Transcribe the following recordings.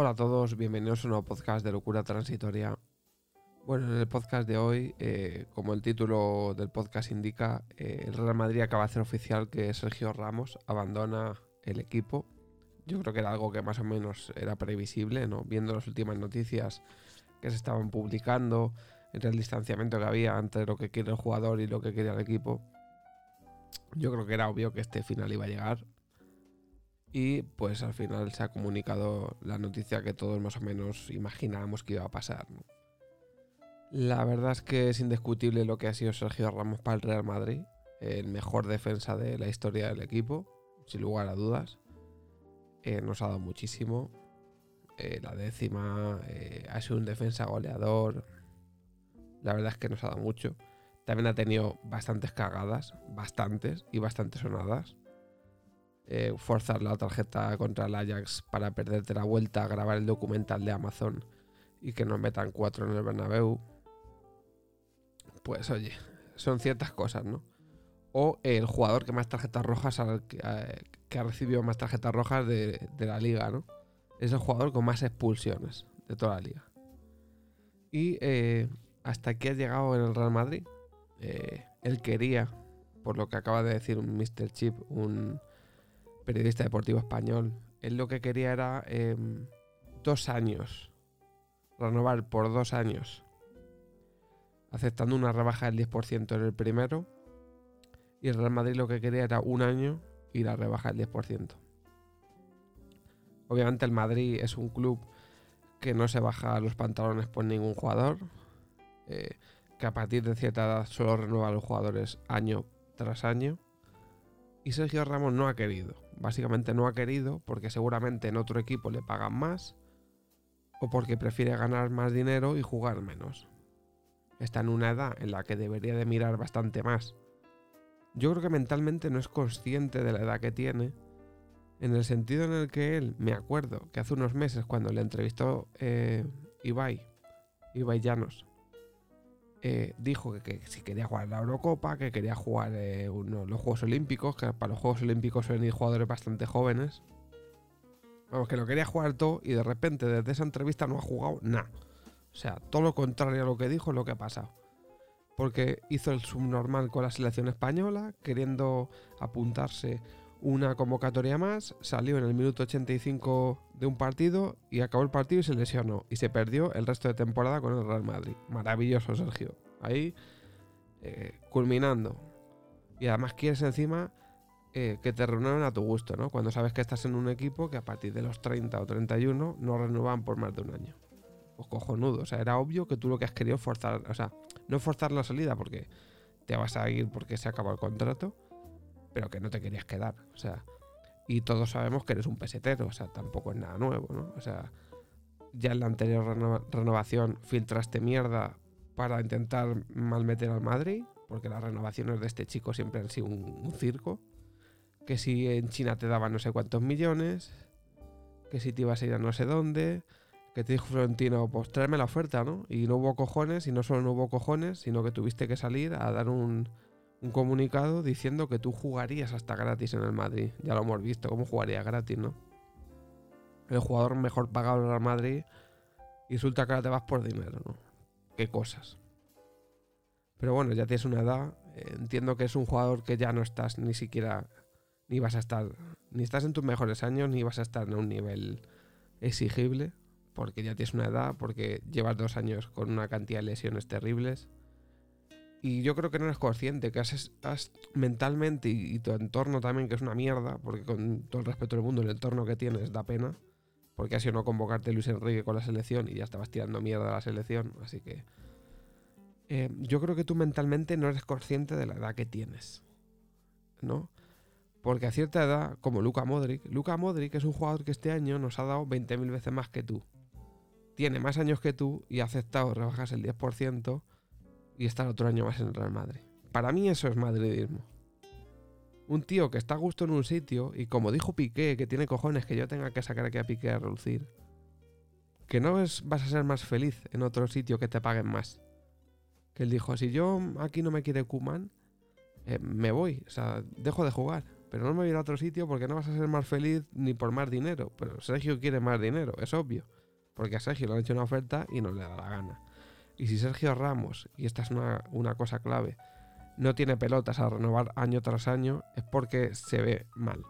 Hola a todos, bienvenidos a un nuevo podcast de Locura Transitoria. Bueno, en el podcast de hoy, eh, como el título del podcast indica, eh, el Real Madrid acaba de hacer oficial que Sergio Ramos abandona el equipo. Yo creo que era algo que más o menos era previsible, ¿no? Viendo las últimas noticias que se estaban publicando, entre el distanciamiento que había entre lo que quiere el jugador y lo que quería el equipo. Yo creo que era obvio que este final iba a llegar. Y pues al final se ha comunicado la noticia que todos más o menos imaginábamos que iba a pasar. La verdad es que es indiscutible lo que ha sido Sergio Ramos para el Real Madrid. El mejor defensa de la historia del equipo, sin lugar a dudas. Eh, nos ha dado muchísimo. Eh, la décima eh, ha sido un defensa goleador. La verdad es que nos ha dado mucho. También ha tenido bastantes cagadas, bastantes y bastante sonadas. Eh, forzar la tarjeta contra el Ajax para perderte la vuelta, a grabar el documental de Amazon y que nos metan cuatro en el Bernabéu. Pues oye, son ciertas cosas, ¿no? O el jugador que más tarjetas rojas, que, ha recibido más tarjetas rojas de, la liga, ¿no? Es el jugador con más expulsiones de toda la liga. Y eh, hasta aquí ha llegado en el Real Madrid. Eh, él quería, por lo que acaba de decir un Mr. Chip, un periodista deportivo español, él lo que quería era em, dos años, renovar por dos años, aceptando una rebaja del 10% en el primero, y el Real Madrid lo que quería era un año y la rebaja del 10%. Obviamente el Madrid es un club que no se baja los pantalones por ningún jugador, eh, que a partir de cierta edad solo renueva a los jugadores año tras año. Y Sergio Ramos no ha querido. Básicamente no ha querido porque seguramente en otro equipo le pagan más o porque prefiere ganar más dinero y jugar menos. Está en una edad en la que debería de mirar bastante más. Yo creo que mentalmente no es consciente de la edad que tiene, en el sentido en el que él, me acuerdo que hace unos meses cuando le entrevistó eh, Ibai, Ibai Llanos, eh, dijo que, si quería jugar la Eurocopa, que quería jugar eh, los Juegos Olímpicos, que para los Juegos Olímpicos suelen ir jugadores bastante jóvenes. Vamos, que lo quería jugar todo y de repente desde esa entrevista no ha jugado nada. O sea, todo lo contrario a lo que dijo es lo que ha pasado. Porque hizo el subnormal con la selección española, queriendo apuntarse una convocatoria más, salió en el minuto 85 de un partido y acabó el partido y se lesionó. Y se perdió el resto de temporada con el Real Madrid. Maravilloso, Sergio. Ahí, eh, culminando. Y además quieres encima eh, que te renueven a tu gusto, ¿no? Cuando sabes que estás en un equipo que a partir de los 30 o 31 no renuevan por más de un año. Pues cojonudo. O sea, era obvio que tú lo que has querido forzar, o sea, no forzar la salida porque te vas a ir porque se acaba el contrato pero que no te querías quedar. O sea, y todos sabemos que eres un pesetero, o sea, tampoco es nada nuevo. O sea, ya en la anterior renovación filtraste mierda para intentar malmeter al Madrid, porque las renovaciones de este chico siempre han sido un, circo. Que si en China te daban no sé cuántos millones, que si te ibas a ir a no sé dónde, que te dijo Florentino, pues tráeme la oferta, ¿no? Y no hubo cojones, y no solo no hubo cojones, sino que tuviste que salir a dar un, un comunicado diciendo que tú jugarías hasta gratis en el Madrid. Ya lo hemos visto, cómo jugaría gratis, ¿no? El jugador mejor pagado en el Madrid y resulta que ahora te vas por dinero, ¿no? Qué cosas. Pero bueno, ya tienes una edad. Eh, entiendo que es un jugador que ya no estás ni siquiera. Ni vas a estar. Ni estás en tus mejores años, ni vas a estar en un nivel exigible. Porque ya tienes una edad, porque llevas dos años con una cantidad de lesiones terribles. Y yo creo que no eres consciente, que has, mentalmente y, tu entorno también, que es una mierda, porque con todo el respeto del mundo, el entorno que tienes da pena, porque ha sido no convocarte Luis Enrique con la selección y ya estabas tirando mierda a la selección, así que... Eh, yo creo que tú mentalmente no eres consciente de la edad que tienes, ¿no? Porque a cierta edad, como Luca Modric, Luca Modric es un jugador que este año nos ha dado 20.000 veces más que tú. Tiene más años que tú y ha aceptado rebajas el 10% y estar otro año más en el Real Madrid. Para mí eso es madridismo. Un tío que está a gusto en un sitio y como dijo Piqué, que tiene cojones que yo tenga que sacar aquí a Piqué a reducir, que no es, vas a ser más feliz en otro sitio que te paguen más. Que él dijo, si yo aquí no me quiere Kuman, eh, me voy, o sea, dejo de jugar. pero no me voy a ir a otro sitio porque no vas a ser más feliz ni por más dinero. Pero Sergio quiere más dinero, es obvio. Porque a Sergio le han hecho una oferta y no le da la gana. Y si Sergio Ramos, y esta es una, una cosa clave, no tiene pelotas a renovar año tras año, es porque se ve mal.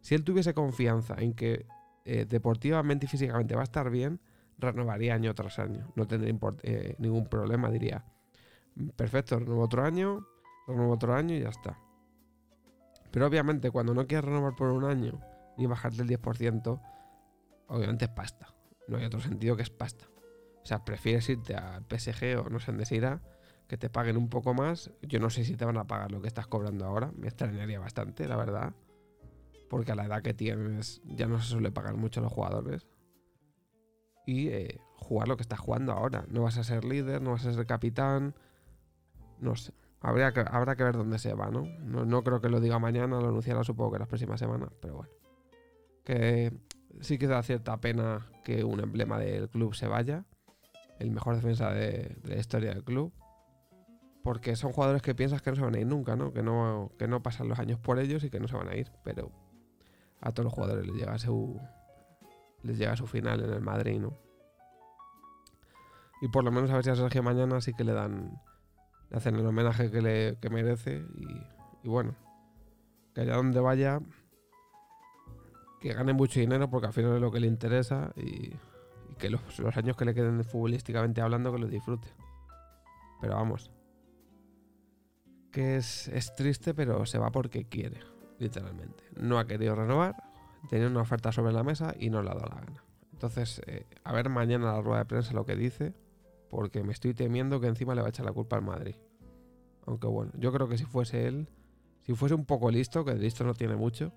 Si él tuviese confianza en que eh, deportivamente y físicamente va a estar bien, renovaría año tras año. No tendría eh, ningún problema, diría. Perfecto, renuevo otro año, renuevo otro año y ya está. Pero obviamente cuando no quieres renovar por un año ni bajarte el 10%, obviamente es pasta. No hay otro sentido que es pasta. Sea, prefieres irte al PSG o no sé dónde se irá, que te paguen un poco más. Yo no sé si te van a pagar lo que estás cobrando ahora. Me extrañaría bastante, la verdad. Porque a la edad que tienes ya no se suele pagar mucho a los jugadores. Y eh, jugar lo que estás jugando ahora. No vas a ser líder, no vas a ser capitán. No sé. Habría habrá que ver dónde se va, ¿no? ¿no? creo que lo diga mañana, lo anunciará supongo que las próximas semanas, pero bueno. Que sí que da cierta pena que un emblema del club se vaya. El mejor defensa de, la historia del club. Porque son jugadores que piensas que no se van a ir nunca, ¿no? Que, ¿no? que no pasan los años por ellos y que no se van a ir. Pero a todos los jugadores les llega su. Les llega su final en el Madrid, ¿no? Y por lo menos a ver si a Sergio mañana sí que le dan le hacen el homenaje que, le, merece y, bueno, que allá donde vaya, que gane mucho dinero porque al final es lo que le interesa y, que los, años que le queden futbolísticamente hablando que lo disfrute. Pero vamos, que es, es triste pero se va porque quiere, literalmente. No ha querido renovar, tenía una oferta sobre la mesa y no le ha dado la gana. Entonces, eh, a ver mañana la rueda de prensa lo que dice porque me estoy temiendo que encima le va a echar la culpa al Madrid. Aunque bueno, yo creo que si fuese él, si fuese un poco listo, que listo no tiene mucho,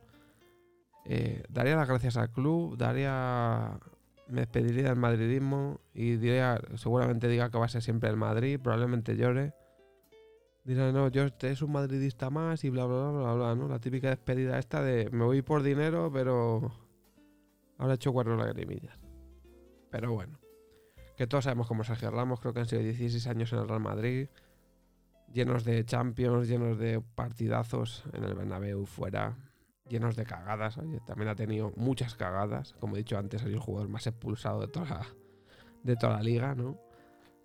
eh, daría las gracias al club, daría. Me despediría del madridismo y diría, seguramente diga que va a ser siempre el Madrid, probablemente llore. Dirá, no, yo es un madridista más y bla, bla, bla, bla, bla, ¿no? La típica despedida esta de me voy por dinero, pero ahora he hecho cuatro lagrimillas. Pero bueno que todos sabemos cómo Sergio Ramos, creo que han sido 16 años en el Real Madrid, llenos de Champions, llenos de partidazos en el Bernabéu fuera, llenos de cagadas, también ha tenido muchas cagadas, como he dicho antes, es el jugador más expulsado de toda la, de toda la liga, ¿no?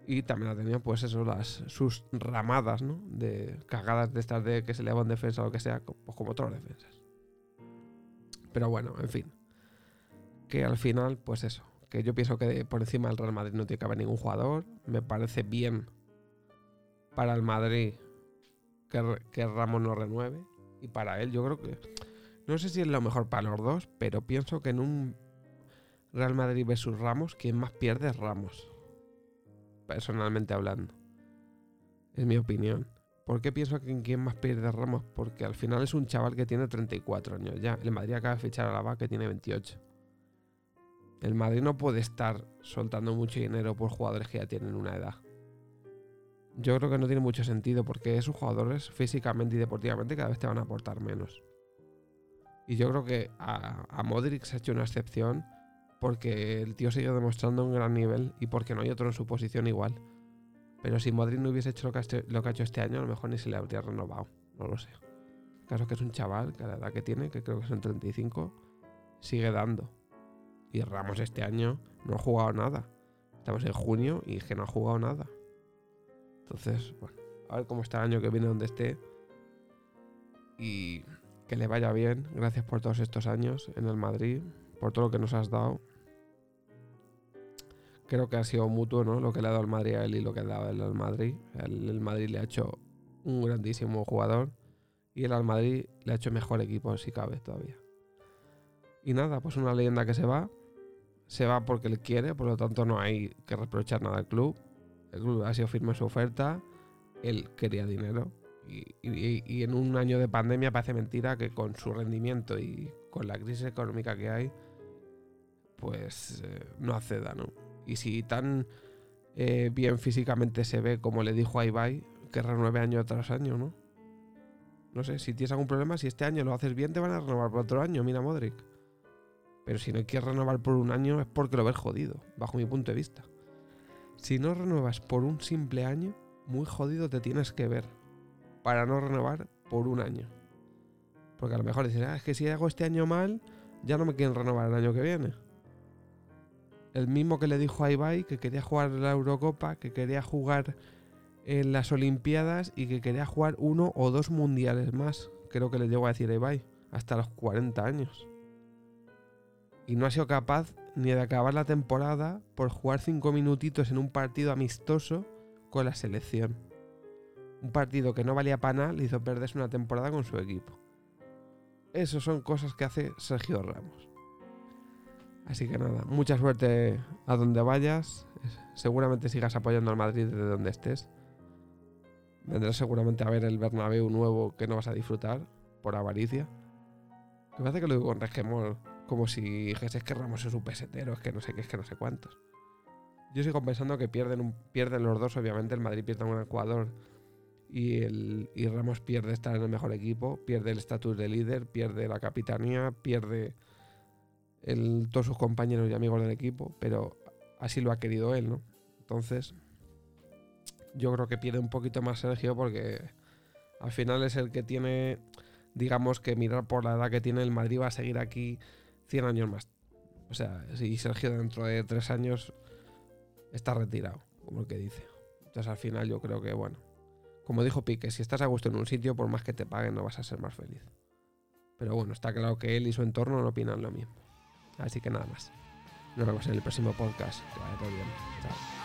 Y también ha tenido, pues eso, las, sus ramadas, ¿no? De cagadas de estas de que se le va en defensa o lo que sea, pues como todas las defensas. Pero bueno, en fin. Que al final, pues eso, que yo pienso que por encima del Real Madrid no tiene que haber ningún jugador. Me parece bien para el Madrid que, que Ramos no renueve. Y para él yo creo que... No sé si es lo mejor para los dos, pero pienso que en un Real Madrid versus Ramos, quien más pierde es Ramos. Personalmente hablando. Es mi opinión. ¿Por qué pienso que quien más pierde Ramos? Porque al final es un chaval que tiene 34 años ya. El Madrid acaba de fichar a la VA que tiene 28. El Madrid no puede estar soltando mucho dinero por jugadores que ya tienen una edad. Yo creo que no tiene mucho sentido porque esos jugadores físicamente y deportivamente cada vez te van a aportar menos. Y yo creo que a, Modric se ha hecho una excepción porque el tío sigue demostrando un gran nivel y porque no hay otro en su posición igual. Pero si Modric no hubiese hecho lo que, ha, hecho este año, a lo mejor ni se le habría renovado. No lo sé. El caso es que es un chaval que a la edad que tiene, que creo que son 35, sigue dando. Y Ramos este año no ha jugado nada. Estamos en junio y es que no ha jugado nada. Entonces, bueno, a ver cómo está el año que viene donde esté. Y que le vaya bien. Gracias por todos estos años en el Madrid, por todo lo que nos has dado. Creo que ha sido mutuo, ¿no? Lo que le ha dado el Madrid a él y lo que le ha dado él al Madrid. El, el Madrid le ha hecho un grandísimo jugador y el al Madrid le ha hecho mejor equipo, si cabe todavía. Y nada, pues una leyenda que se va se va porque él quiere, por lo tanto no hay que reprochar nada al club. El club ha sido firme su oferta, él quería dinero. Y, en un año de pandemia parece mentira que con su rendimiento y con la crisis económica que hay, pues eh, no acceda, ¿no? Y si tan eh, bien físicamente se ve como le dijo a Ibai, que renueve año tras año, ¿no? No sé, si tienes algún problema, si este año lo haces bien, te van a renovar por otro año, mira Modric. Pero si no quieres renovar por un año es porque lo ves jodido, bajo mi punto de vista. Si no renuevas por un simple año, muy jodido te tienes que ver para no renovar por un año. Porque a lo mejor dices, ah, es que si hago este año mal, ya no me quieren renovar el año que viene. El mismo que le dijo a Ibai que quería jugar la Eurocopa, que quería jugar en las Olimpiadas y que quería jugar uno o dos mundiales más. Creo que le llegó a decir a Ibai, hasta los 40 años. Y no ha sido capaz ni de acabar la temporada por jugar cinco minutitos en un partido amistoso con la selección. Un partido que no valía para nada le hizo perderse una temporada con su equipo. Esas son cosas que hace Sergio Ramos. Así que nada, mucha suerte a donde vayas. Seguramente sigas apoyando al Madrid desde donde estés. Vendrás seguramente a ver el Bernabéu nuevo que no vas a disfrutar por avaricia. Me parece que lo digo con resquemor, como si dijese que Ramos es un pesetero, es que no sé qué, es que no sé cuántos. Yo sigo pensando que pierden, pierden los dos, obviamente. El Madrid pierde un Ecuador y, el, y Ramos pierde estar en el mejor equipo, pierde el estatus de líder, pierde la capitanía, pierde todos sus compañeros y amigos del equipo, pero así lo ha querido él, ¿no? Entonces, yo creo que pierde un poquito más Sergio porque al final es el que tiene, digamos que mirar por la edad que tiene el Madrid va a seguir aquí 100 años más. O sea, si Sergio dentro de 3 años está retirado, como el que dice. Entonces al final yo creo que, bueno, como dijo Pique, si estás a gusto en un sitio, por más que te paguen, no vas a ser más feliz. Pero bueno, está claro que él y su entorno no opinan lo mismo. Así que nada más. Nos vemos en el próximo podcast. Que vaya todo bien. Chao.